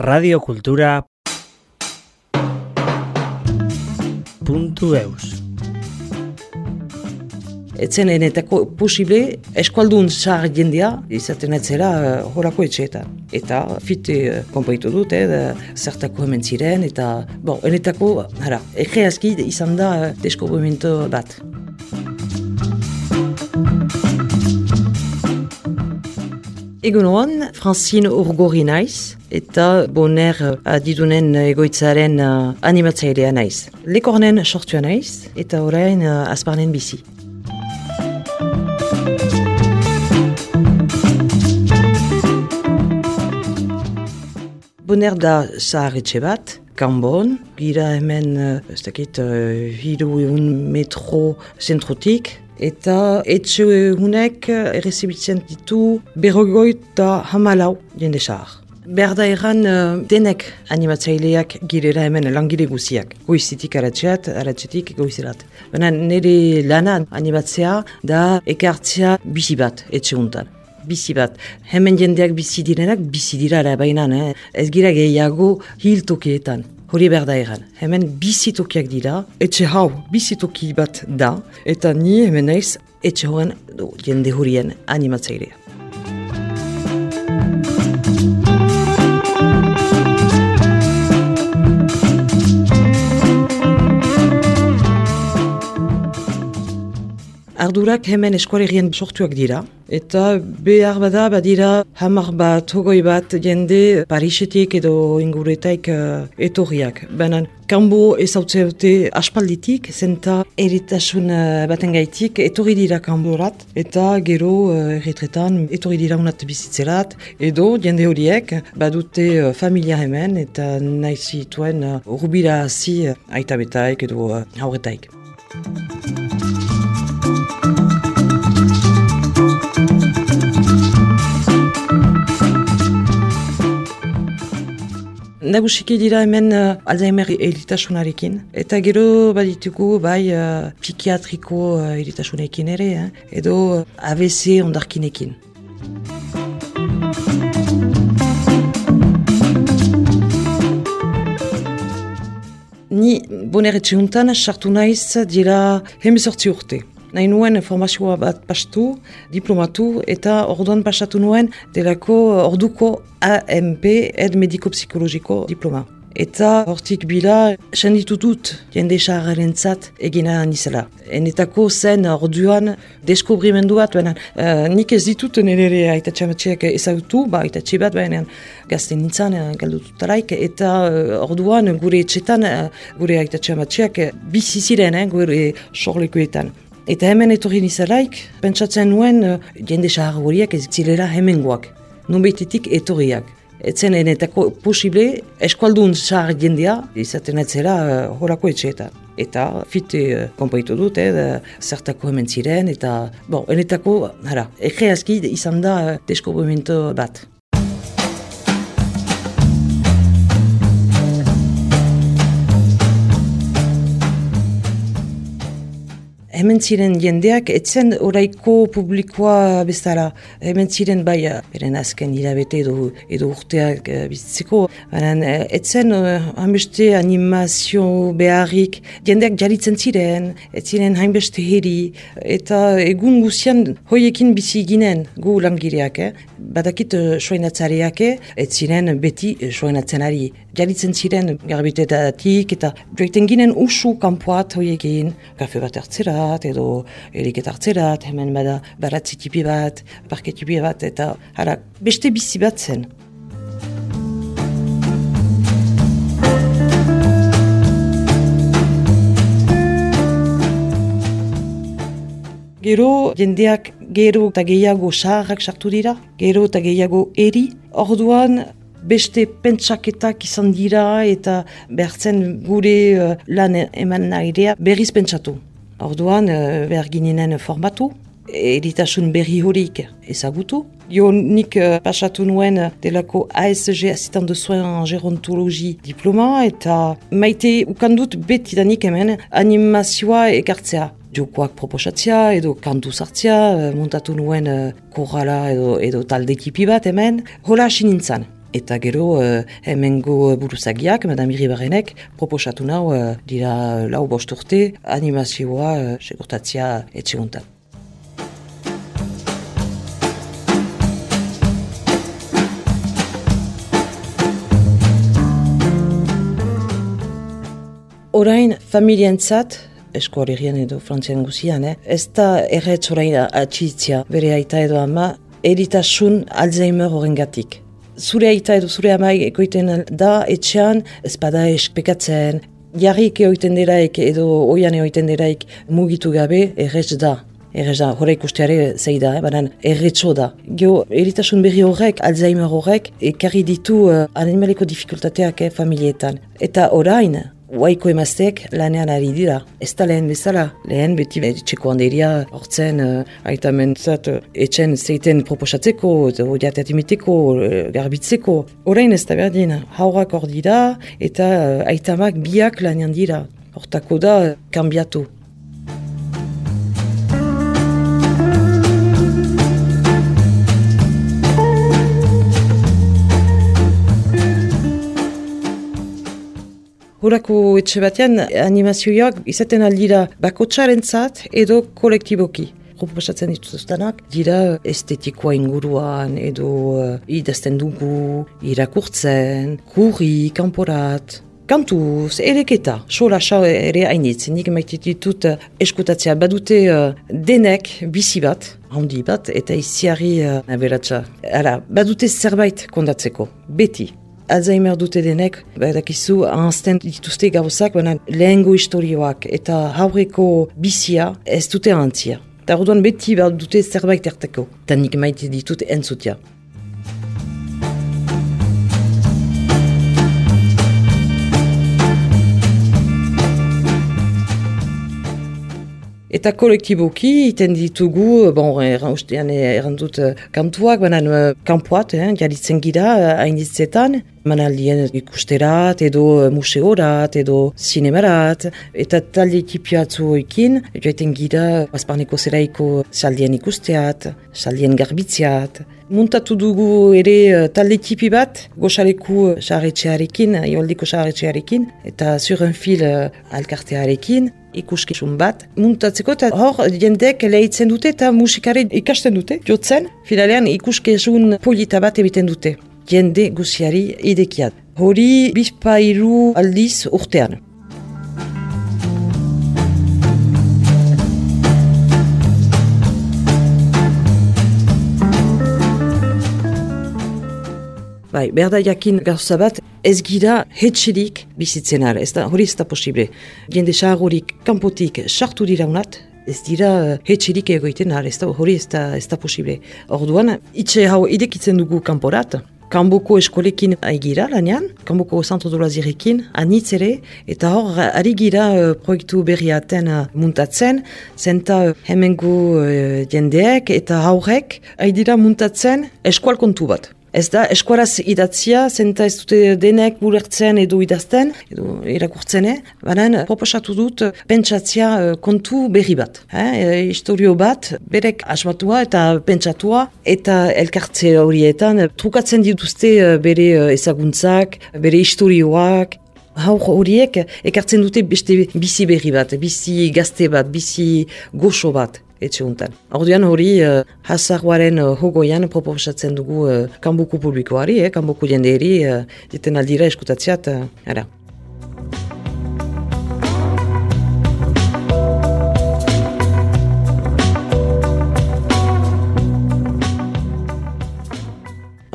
Radio Kultura eus. Etzen enetako posible eskualdun zahar jendea izaten etzera uh, horako etxeetan. Eta fit uh, konpaitu dut, eh, zertako hemen ziren, eta bon, enetako, hara, egeazki izan da uh, deskubrimentu bat. Egunoan, Francine Urgori naiz, eta boner adidunen egoitzaren uh, animatzailea naiz. Lekornen sortua naiz, eta orain uh, azparnen bizi. Boner da zaharretxe bat, kanbon, gira hemen, ez dakit, uh, hiru egun metro zentrotik, eta etxe hunek errezibitzen ditu berrogoit eta hamalau jende zahar. Berda erran uh, denek animatzaileak girera hemen langile guziak. Goizitik aratxeat, aratxetik goizerat. Baina nire lana animatzea da ekartzea bizi bat etxe huntan. Bizi bat. Hemen jendeak bizi direnak bizi dira baina eh? ez gira gehiago hiltokietan. Hori behar da egan. Hemen bizitokiak dira, etxe hau bizitoki bat da, eta ni hemen naiz etxe hoen jende horien animatzailea. Ardurak hemen eskualerien sortuak dira, eta behar bada badira hamar bat, hogoi bat jende Parisetik edo inguretaik uh, etorriak. Baina kanbo ezautze dute aspalditik, zenta eritasun uh, baten gaitik etorri dira kanborat, eta gero uh, erretretan etorri dira unat bizitzerat, edo jende horiek badute uh, familia hemen, eta nahi zituen uh, rubira hazi uh, aitabetaik edo uh, hauretaik. Nagusiki dira hemen uh, Alzheimer eritasunarekin. Eta gero baditugu bai uh, psikiatriko uh, eritasunekin ere, eh? edo AVC ondarkinekin. Ni boneretxe huntan sartu naiz dira hemezortzi urte. Nahi nuen formazioa bat pastu, diplomatu, eta orduan pasatu nuen delako orduko AMP, Ed Mediko-Psikologiko diploma. Eta hortik bila, senditu dut jende xarraren zat egina nizela. Enetako zen orduan deskubrimendu bat, baina uh, nik ez ditut nire aitatxamatxeak ezagutu, ba aitatxe bat, baina gazten nintzen uh, galdututaraik, eta uh, orduan gure etxetan, uh, gure aitatxamatxeak bizi ziren, eh, gure sorlekuetan. Eta hemen etorri nizalaik, pentsatzen nuen uh, jende sahar horiek ez zilera hemengoak, nubetitik etorriak. Etzen enetako posible eskualdun sahar jendea izaten etzera uh, horako etxeetan. Eta fit uh, konpaitu dut, eh, zertako hemen ziren, eta bon, enetako, hara, egeazki izan da uh, deskubrimentu bat. Hemen ziren jendeak, etzen oraiko publikoa bezala, hemen ziren bai, eh, beren azken hilabete edo, edo urteak uh, bizitzeko, uh, etzen uh, hainbeste animazio beharrik, jendeak jaritzen ziren, ez ziren hainbeste heri, eta egun guzian hoiekin bizi ginen gu langireak, eh? badakit soinatzareak, ez ziren beti soinatzen ari, jaritzen ziren garbitetatik, eta joiten ginen usu kanpoat hoiekin, kafe bat hartzera, bat, edo eriket hartzerat, hemen bada baratzi tipi bat, parke tipi bat, eta hara, beste bizi bat zen. Gero, jendeak gero eta gehiago saharrak sartu dira, gero eta gehiago eri, orduan beste pentsaketak izan dira eta behartzen gure uh, lan eman nahirea berriz pentsatu. Orduan, uh, behar ginenen formatu, eritasun berri horik ezagutu. Jo nik uh, pasatu nuen delako ASG, Assistant de Soin Gerontologi diploma, eta maite ukandut beti danik hemen animazioa ekartzea. Jokoak proposatzea edo kantu sartzea, uh, montatu nuen uh, korrala edo, edo talde ekipi bat hemen, hola hasi nintzen. Eta gero uh, hemengo buruzagiak, Madame Iribarrenek, proposatu nau uh, dira lau bost urte animazioa uh, segurtatzia etxe guntan. Orain familientzat, eskualerian edo frantzian guzian, eh? ez da erretz orain atxitzia bere aita edo ama, eritasun Alzheimer horren gatik. Zure aita edo zure ama ekoiten da etxean, ez bada espekatzen, jarrik eoiten deraik edo oian eoiten deraik mugitu gabe erretz da. Erretz da, horre ikusteare zei da, eh? banan erretzo da. Gio, eritasun berri horrek, Alzheimer horrek, ekarri ditu uh, animaliko dificultateak eh, familietan. Eta orain, Waiko emazteek lanean ari dira. Ez da lehen bezala. Lehen beti etxeko handeria hortzen uh, aita mentzat uh, etxen zeiten proposatzeko, odiatatimiteko, uh, garbitzeko. Horein ez da berdin, haurak hor dira eta uh, aitamak biak lanean dira. Hortako da, uh, Horako etxe batean animazioak izaten aldira bakotxaren zat edo kolektiboki. Proposatzen dituztenak dira estetikoa inguruan edo uh, idazten dugu, irakurtzen, kurri, kanporat, kantuz, ereketa, sola sa ere hainitz, nik maitit ditut eskutatzea badute uh, denek bizi bat, handi bat, eta iziari uh, aberatza. badute zerbait kondatzeko, beti. Alzheimer dute denek, badakizu, ahazten dituzte gauzak, baina lehengo historioak eta haureko bizia ez dute antzia. Eta orduan beti bat dute zerbait erteko, eta nik maite ditut entzutia. Eta kolektiboki, iten ditugu, bon, erran ustean errandut uh, kantuak, baina uh, kanpoat, eh, jaritzen gira, hainitzetan, manaldien ikusterat, edo museorat, edo sinemarat, eta talde ekipiatzu oikin, joiten gira, azparneko zeraiko saldien ikusteat, saldien garbitziat, Muntatu dugu ere talde tipi bat, goxaleku xarretxearekin, ioldiko xarretxearekin, eta zuren fil alkartearekin, ikuskizun bat. Muntatzeko eta hor jendek lehitzen dute eta musikari ikasten dute, jotzen, finalean ikuskizun polita bat ebiten dute. Jende guziari idekiat. Hori bizpairu aldiz urtean. Bai, behar da jakin gauza bat, ez gira hetxerik bizitzen ara, ez da, hori ez da posible. Jende xagorik kanpotik sartu dira ez dira hetxerik egoiten ara, ez da, hori ez da, ez da posible. Orduan, itxe hau idekitzen dugu kanporat, Kanboko eskolekin aigira lanean, Kanboko Santo Dolazirekin, anitz ere, eta hor, ari gira uh, proiektu berriaten uh, muntatzen, zenta uh, hemengo uh, jendeek eta haurek, aidira muntatzen eskual kontu bat. Ez da, eskuaraz idatzia, zenta ez dute denek bulertzen edo idazten, edo irakurtzen, eh? baina proposatu dut pentsatzia eh, kontu berri bat. Eh? historio bat, berek asmatua eta pentsatua, eta elkartze horietan trukatzen dituzte bere ezaguntzak, bere historioak, Haur horiek ekartzen dute beste bizi berri bat, bizi gazte bat, bizi goxo bat etxe untan. Orduan hori uh, hasarroaren uh, hogoian proposatzen dugu uh, kanbuku publikoari, eh, kanbuku jendeeri, uh, diten aldira eskutatziat, uh,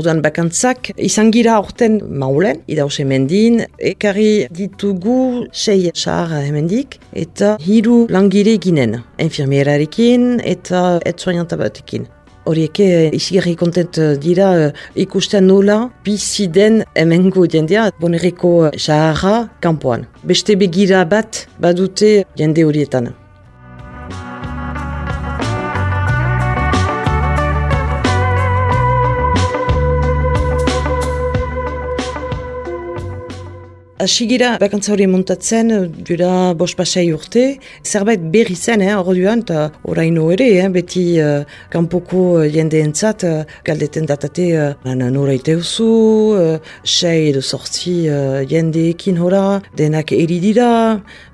Orduan bakantzak izan gira orten maulen, idause mendin, ekarri ditugu sei sahar hemendik, eta hiru langire ginen, infirmierarekin eta etzoianta batekin. Horieke izigarri kontent dira ikusten nola bizi den hemengo jendea bonereko saharra kampuan. Beste begira bat badute jende horietan. Asigira, bakantza hori montatzen, dura bost pasai urte, zerbait berri zen, eh, orduan, eta oraino ere, eh, beti uh, kanpoko jendeentzat uh, galdeten datate uh, nora iteuzu, uh, sei edo sortzi uh, jendeekin hora, denak eridira,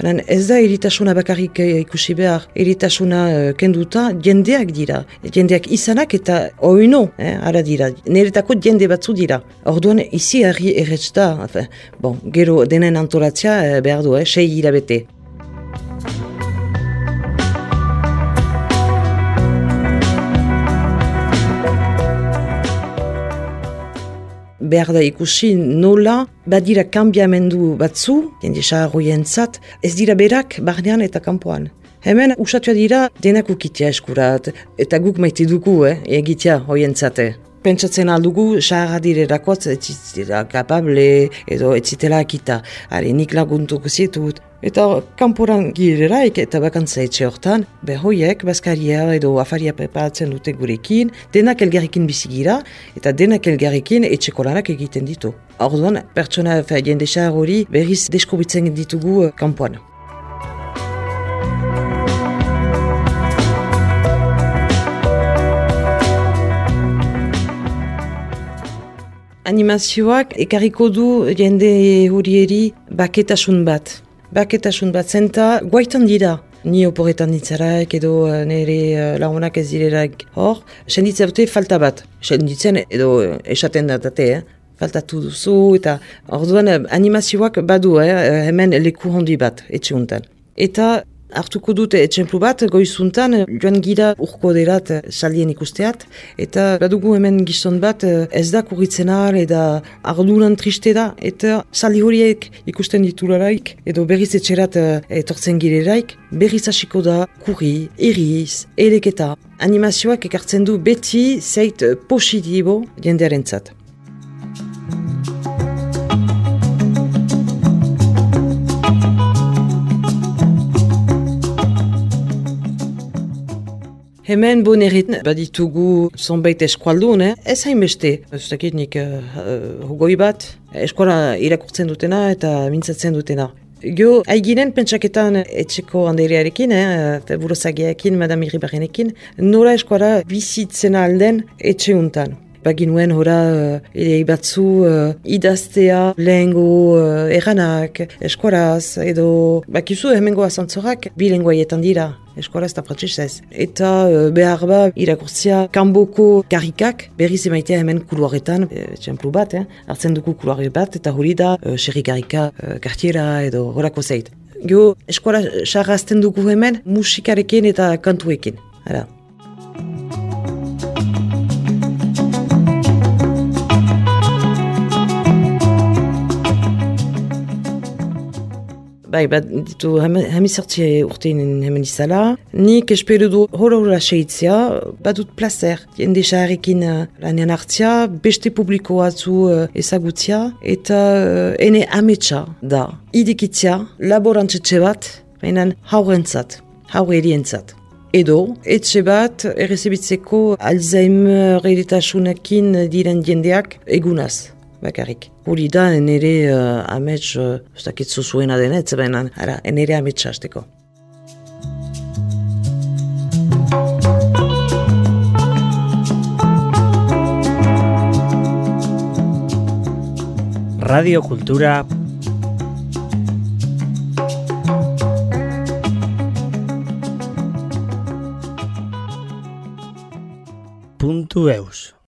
Baina ez da eritasuna bakarrik ikusi behar, eritasuna uh, kenduta jendeak dira. Jendeak izanak eta oino, eh, ara dira. Neretako jende batzu dira. Orduan, izi harri erretz da. bon, gero denen antolatzea uh, behar du, eh, sei hilabete. behar da ikusi nola badira kanbiamendu batzu, jende saharroien zat, ez dira berak barnean eta kanpoan. Hemen usatua dira denak ukitea eskurat, eta guk maite dugu, eh, egitea hoien zate. Pentsatzen aldugu, saharra direrako ez zitela kapable edo ez zitela akita. Hale, nik laguntuk zitut. Eta kanporan gireraik eta bakantza etxe hortan, behoiek, baskaria edo afaria preparatzen dute gurekin, denak elgarrekin bizigira eta denak elgarrekin etxeko lanak egiten ditu. Orduan, pertsona jende hori berriz deskobitzen ditugu uh, kanpoan. Animazioak ekarriko du jende horieri baketasun bat. Baketasun bat zenta guaitan dira. Ni oporetan ditzaraik edo uh, nire uh, lagunak ez direlaik hor. Senditza dute falta bat. Senditzen edo uh, esaten datate, eh? faltatu duzu eta orduan animazioak badu eh? hemen leku hondi bat etxe Eta hartuko dute etxemplu bat, goizuntan, joan gira urko derat saldien ikusteat, eta badugu hemen gizon bat ez da kurritzen ahal, eta arduran triste da, eta saldi horiek ikusten ditularaik, edo berriz etxerat etortzen gireraik, berriz hasiko da kurri, eriz, ereketa. Animazioak ekartzen du beti zeit positibo jendearen zat. Hemen bon baditugu zonbait eskualdun, eh? ez hainbeste. Ez dakit nik uh, bat, eskuala irakurtzen dutena eta mintzatzen dutena. Gio, haiginen pentsaketan etxeko handerearekin, eh, burozagiakin, madame irribarrenekin, nola eskuala bizitzen alden etxe untan. Baginuen hora uh, batzu uh, idaztea lehengo uh, eranak, eskuaraz, edo bakizu hemengo azantzorak bi lenguaietan dira eskolaz eta frantzesez. Eta uh, behar ba, irakurtzia kanboko karikak berriz emaitea hemen kuluaretan, e, bat, eh? hartzen dugu kuluare bat, eta hori da, uh, xerri karika, uh, kartiera edo horako zeit. Gio, eskola xarrazten dugu hemen musikarekin eta kantuekin. Hala. Bai, bat ditu hemizertzi urtein hemen izala. Nik espero du hor hor seitzia, bat dut placer. Jende xaharrekin uh, lanean hartzia, beste publikoa zu uh, ezagutzia, eta uh, ene ametsa da. Idikitzia, laborantzetxe bat, mainan haurentzat, haurerientzat. Edo, etxe bat, errezibitzeko Alzheimer eritasunekin diren jendeak egunaz bakarrik. Hori da, nire uh, amets, uh, ez dakitzu zuena denetz, baina, ara, nire amets hasteko. Radio Kultura Puntu eus